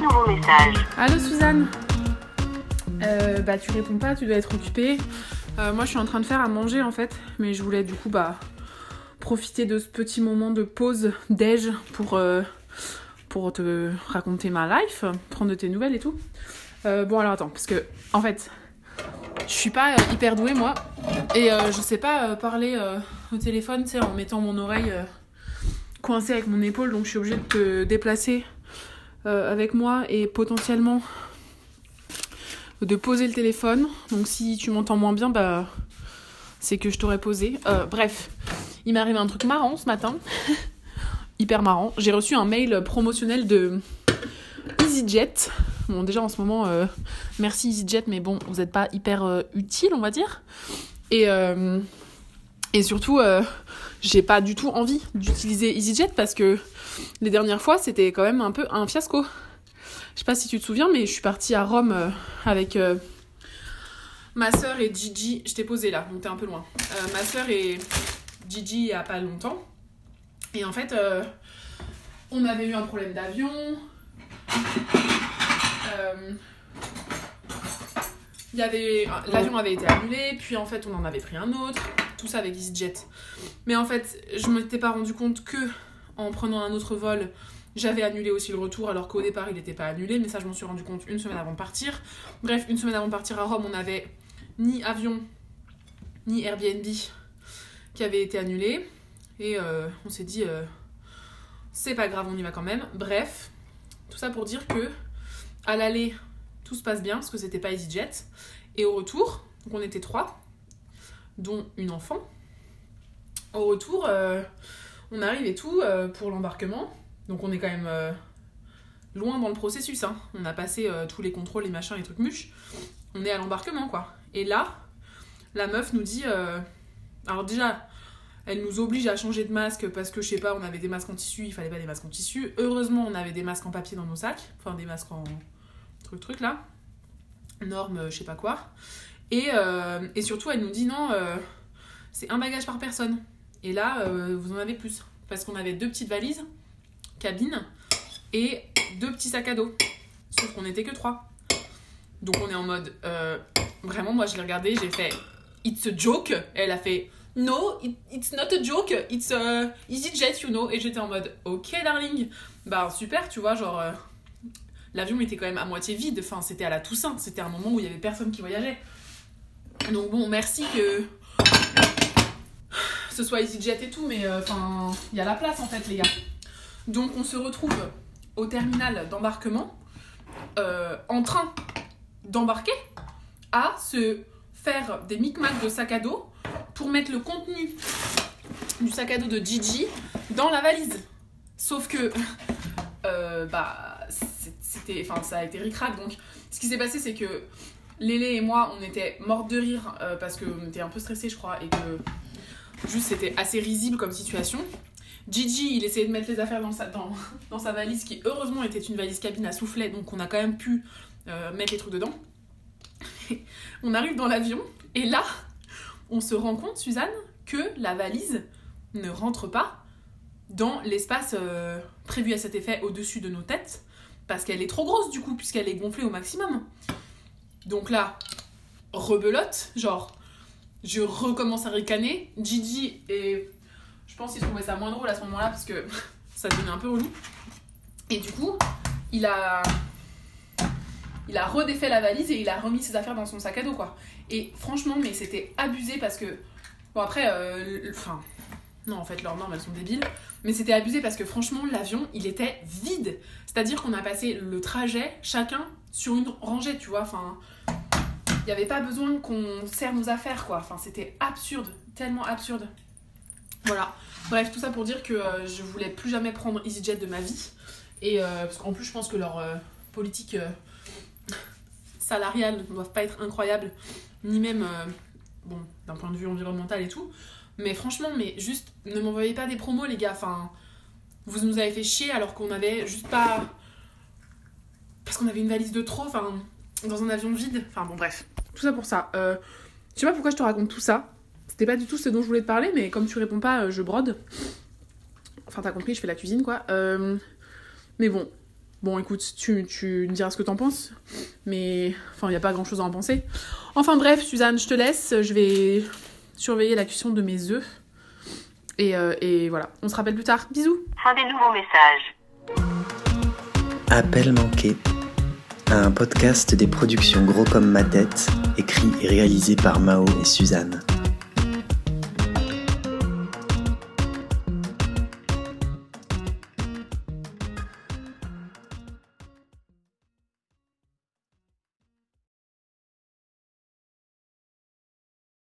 nouveau message. Allô Suzanne euh, Bah tu réponds pas, tu dois être occupée. Euh, moi je suis en train de faire à manger en fait, mais je voulais du coup bah profiter de ce petit moment de pause déj pour, euh, te raconter ma life, prendre de tes nouvelles et tout. Bon alors attends, parce que en fait je suis pas hyper douée moi et je sais pas parler au téléphone, tu en mettant mon oreille coincée avec mon épaule, donc je suis obligée de te déplacer euh, avec moi et potentiellement de poser le téléphone. Donc si tu m'entends moins bien, bah c'est que je t'aurais posé. Euh, bref, il m'est arrivé un truc marrant ce matin. Hyper marrant. J'ai reçu un mail promotionnel de EasyJet. Bon, déjà en ce moment, euh, merci EasyJet, mais bon, vous n'êtes pas hyper utile, on va dire. Et, et surtout, euh, j'ai pas du tout envie d'utiliser EasyJet parce que les dernières fois, c'était quand même un peu un fiasco. Je sais pas si tu te souviens, mais je suis partie à Rome euh, avec euh, ma sœur et Gigi. Je t'ai posé là, donc t'es un peu loin. Ma sœur et Gigi il y a pas longtemps. Et en fait, on avait eu un problème d'avion. Il y avait l'avion avait été annulé, puis en fait on en avait pris un autre, tout ça avec EasyJet. Mais en fait, je m'étais pas rendu compte que en prenant un autre vol, j'avais annulé aussi le retour alors qu'au départ il n'était pas annulé, mais ça je m'en suis rendu compte une semaine avant de partir. Bref, une semaine avant de partir à Rome, on avait ni avion ni Airbnb qui avait été annulé et euh, on s'est dit euh, c'est pas grave, on y va quand même. Bref, tout ça pour dire que à l'aller tout se passe bien parce que c'était pas EasyJet et au retour, donc on était trois, dont une enfant. Au retour, euh, on arrive et tout euh, pour l'embarquement. Donc on est quand même euh, loin dans le processus. Hein. On a passé tous les contrôles, les machins, les trucs muches. On est à l'embarquement quoi. Et là, la meuf nous dit. Alors déjà, elle nous oblige à changer de masque parce que je sais pas, on avait des masques en tissu, il fallait pas des masques en tissu. Heureusement, on avait des masques en papier dans nos sacs. Enfin, des masques en truc truc là. Norme, euh, je sais pas quoi. Et, euh, et surtout, elle nous dit non, euh, c'est un bagage par personne. Et là, vous en avez plus. Parce qu'on avait deux petites valises, cabine, et deux petits sacs à dos. Sauf qu'on n'était que trois. Donc on est en mode. vraiment, moi je l'ai regardé, j'ai fait It's a joke. Elle a fait No, it- it's not a joke, it's a EasyJet, you know. Et j'étais en mode Ok, darling. Bah super, tu vois, genre. L'avion était quand même à moitié vide. Enfin, c'était à la Toussaint. C'était un moment où il y avait personne qui voyageait. Donc bon, merci que ce soit EasyJet et tout, mais euh, enfin, il y a la place en fait, les gars. Donc on se retrouve au terminal d'embarquement, euh, en train d'embarquer, à se faire des micmacs de sac à dos pour mettre le contenu du sac à dos de Gigi dans la valise. Sauf que, euh, bah, enfin, ça a été ric-rac. Donc, ce qui s'est passé, c'est que Lélé et moi, on était mortes de rire euh, parce qu'on était un peu stressés, je crois, et que juste c'était assez risible comme situation. Gigi, il essayait de mettre les affaires dans sa, dans, dans sa valise, qui heureusement était une valise cabine à soufflet, donc on a quand même pu euh, mettre les trucs dedans. on arrive dans l'avion, et là, on se rend compte, Suzanne, que la valise ne rentre pas dans l'espace euh, prévu à cet effet au-dessus de nos têtes, parce qu'elle est trop grosse du coup, puisqu'elle est gonflée au maximum. Donc là, rebelote, genre, je recommence à ricaner. Gigi et je pense qu'il trouvait ça moins drôle à ce moment-là parce que ça devenait un peu relou. Et du coup, il a il a redéfait la valise et il a remis ses affaires dans son sac à dos quoi. Et franchement, mais c'était abusé parce que bon après euh, enfin non, en fait, leurs normes, elles sont débiles. Mais c'était abusé parce que franchement, l'avion, il était vide. C'est-à-dire qu'on a passé le trajet, chacun, sur une rangée, tu vois. Enfin, il n'y avait pas besoin qu'on serre nos affaires, quoi. Enfin, c'était absurde. Tellement absurde. Voilà. Bref, tout ça pour dire que euh, je voulais plus jamais prendre EasyJet de ma vie. Et euh, parce qu'en plus, je pense que leur euh, politique euh, salariale ne doivent pas être incroyables, ni même, bon, d'un point de vue environnemental et tout. Mais franchement, mais juste, ne m'envoyez pas des promos, les gars. Enfin, vous nous avez fait chier alors qu'on avait juste pas. Parce qu'on avait une valise de trop, enfin, dans un avion vide. Enfin, bon, bref. Tout ça pour ça. Euh, je sais pas pourquoi je te raconte tout ça. C'était pas du tout ce dont je voulais te parler, mais comme tu réponds pas, euh, je brode. Enfin, t'as compris, je fais la cuisine, quoi. Euh, mais bon, Bon, écoute, tu, tu me diras ce que t'en penses. Mais, enfin, il n'y a pas grand chose à en penser. Enfin, bref, Suzanne, je te laisse. Je vais surveiller la cuisson de mes œufs. Et, euh, et voilà, on se rappelle plus tard. Bisous. Fin des nouveaux messages. Appel manqué. Un podcast des productions Gros comme ma tête, écrit et réalisé par Mao et Suzanne.